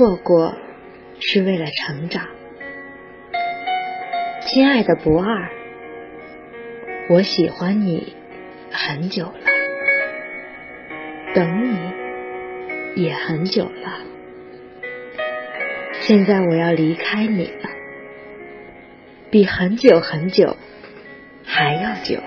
错过是为了成长。亲爱的不二，我喜欢你很久了，等你也很久了，现在我要离开你了，比很久很久还要久。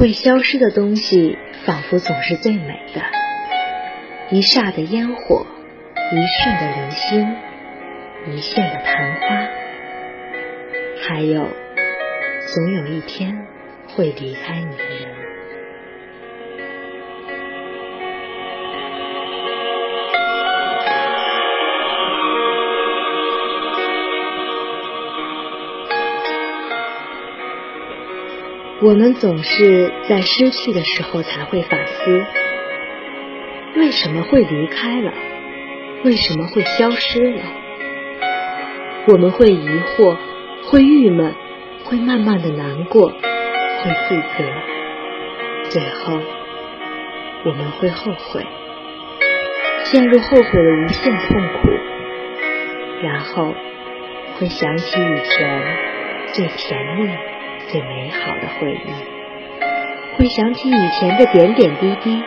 会消失的东西，仿佛总是最美的。一霎的烟火，一瞬的流星，一现的昙花，还有总有一天会离开你的人。我们总是在失去的时候才会反思，为什么会离开了？为什么会消失了？我们会疑惑，会郁闷，会慢慢的难过，会自责，最后我们会后悔，陷入后悔的无限痛苦，然后会想起以前最甜蜜。最美好的回忆，会想起以前的点点滴滴，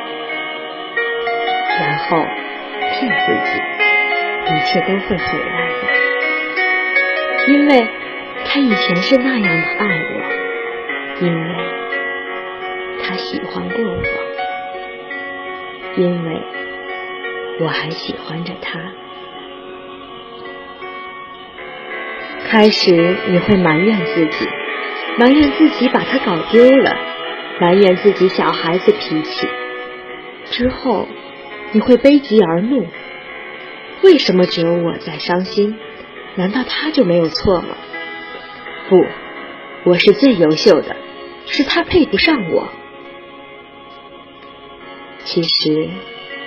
然后骗自己，一切都会回来的，因为他以前是那样的爱我，因为他喜欢过我，因为我还喜欢着他。开始你会埋怨自己。埋怨自己把他搞丢了，埋怨自己小孩子脾气。之后，你会悲极而怒：为什么只有我在伤心？难道他就没有错吗？不，我是最优秀的，是他配不上我。其实，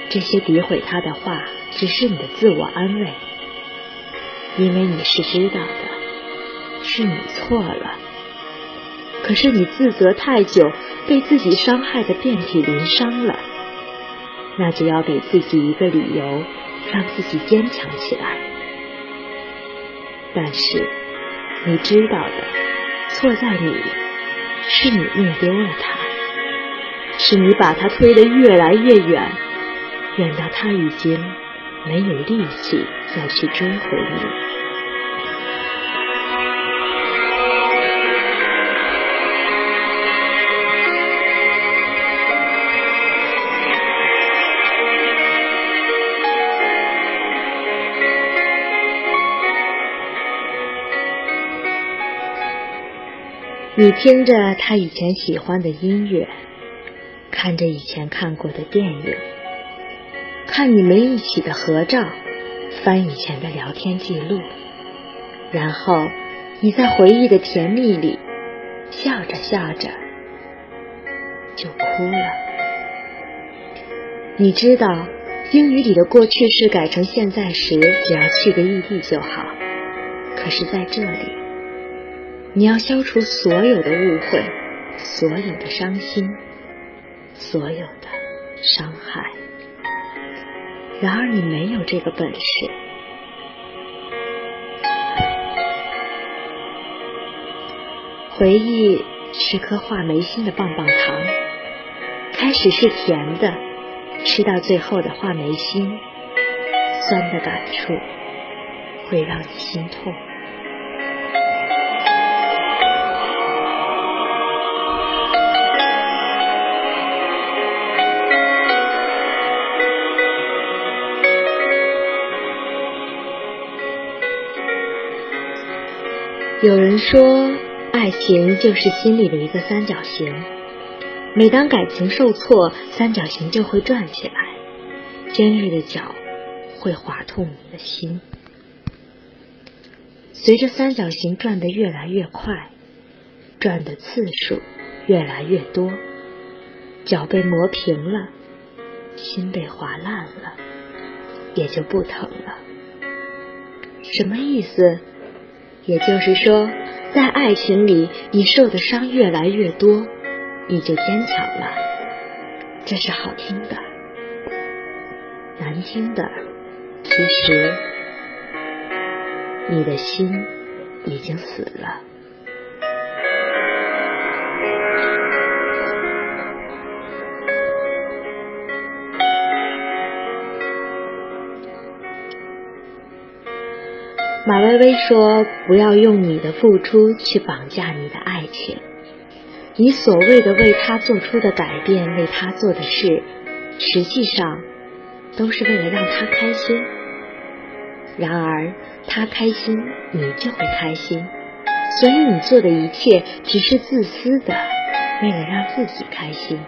这些诋毁他的话，只是你的自我安慰，因为你是知道的，是你错了。可是你自责太久，被自己伤害的遍体鳞伤了，那就要给自己一个理由，让自己坚强起来。但是你知道的，错在你，是你弄丢了他，是你把他推得越来越远，远到他已经没有力气再去追回你。你听着他以前喜欢的音乐，看着以前看过的电影，看你们一起的合照，翻以前的聊天记录，然后你在回忆的甜蜜里笑着笑着就哭了。你知道英语里的过去式改成现在时，只要去个异地就好，可是在这里。你要消除所有的误会，所有的伤心，所有的伤害。然而你没有这个本事。回忆是颗话梅心的棒棒糖，开始是甜的，吃到最后的话梅心，酸的感触会让你心痛。有人说，爱情就是心里的一个三角形。每当感情受挫，三角形就会转起来，尖锐的角会划痛你的心。随着三角形转得越来越快，转的次数越来越多，角被磨平了，心被划烂了，也就不疼了。什么意思？也就是说，在爱情里，你受的伤越来越多，你就坚强了。这是好听的，难听的，其实你的心已经死了。马薇薇说：“不要用你的付出去绑架你的爱情。你所谓的为他做出的改变，为他做的事，实际上都是为了让他开心。然而，他开心，你就会开心。所以，你做的一切只是自私的，为了让自己开心。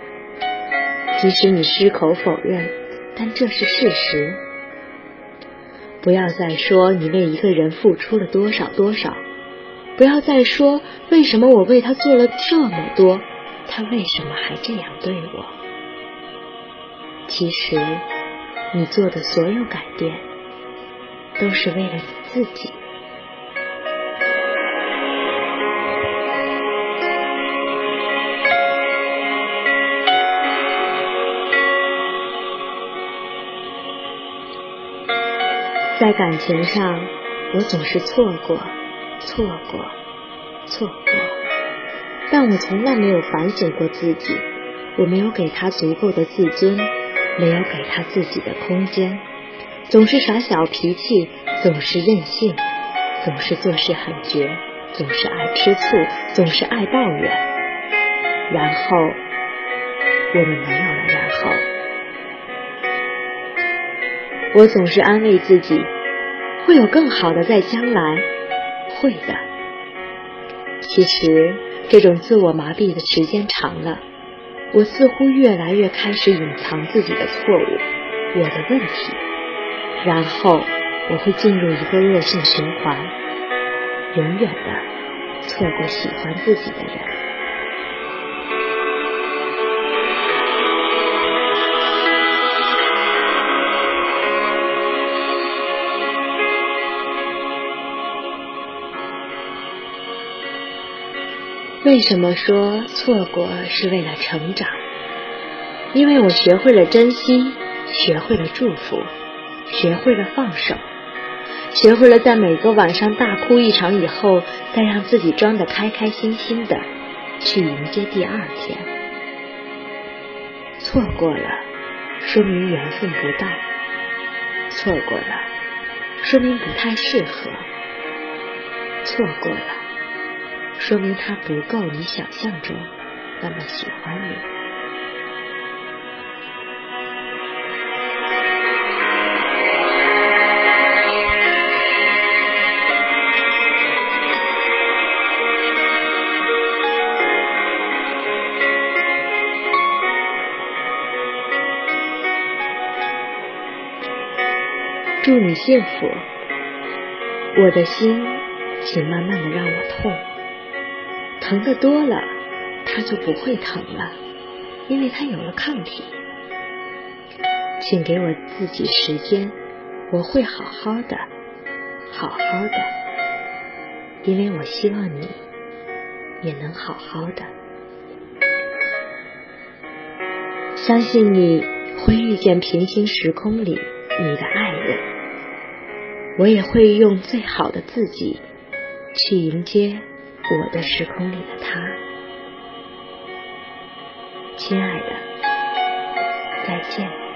即使你矢口否认，但这是事实。”不要再说你为一个人付出了多少多少，不要再说为什么我为他做了这么多，他为什么还这样对我？其实，你做的所有改变，都是为了你自己。在感情上，我总是错过，错过，错过，但我从来没有反省过自己。我没有给他足够的自尊，没有给他自己的空间，总是耍小脾气，总是任性，总是做事很绝，总是爱吃醋，总是爱抱怨。然后，我们没有了然后。我总是安慰自己，会有更好的在将来，会的。其实，这种自我麻痹的时间长了，我似乎越来越开始隐藏自己的错误，我的问题，然后我会进入一个恶性循环，永远的错过喜欢自己的人。为什么说错过是为了成长？因为我学会了珍惜，学会了祝福，学会了放手，学会了在每个晚上大哭一场以后，再让自己装得开开心心的去迎接第二天。错过了，说明缘分不到；错过了，说明不太适合；错过了。说明他不够你想象中那么喜欢你。祝你幸福，我的心，请慢慢的让我痛。疼的多了，他就不会疼了，因为他有了抗体。请给我自己时间，我会好好的，好好的，因为我希望你也能好好的。相信你会遇见平行时空里你的爱人，我也会用最好的自己去迎接。我的时空里的他，亲爱的，再见。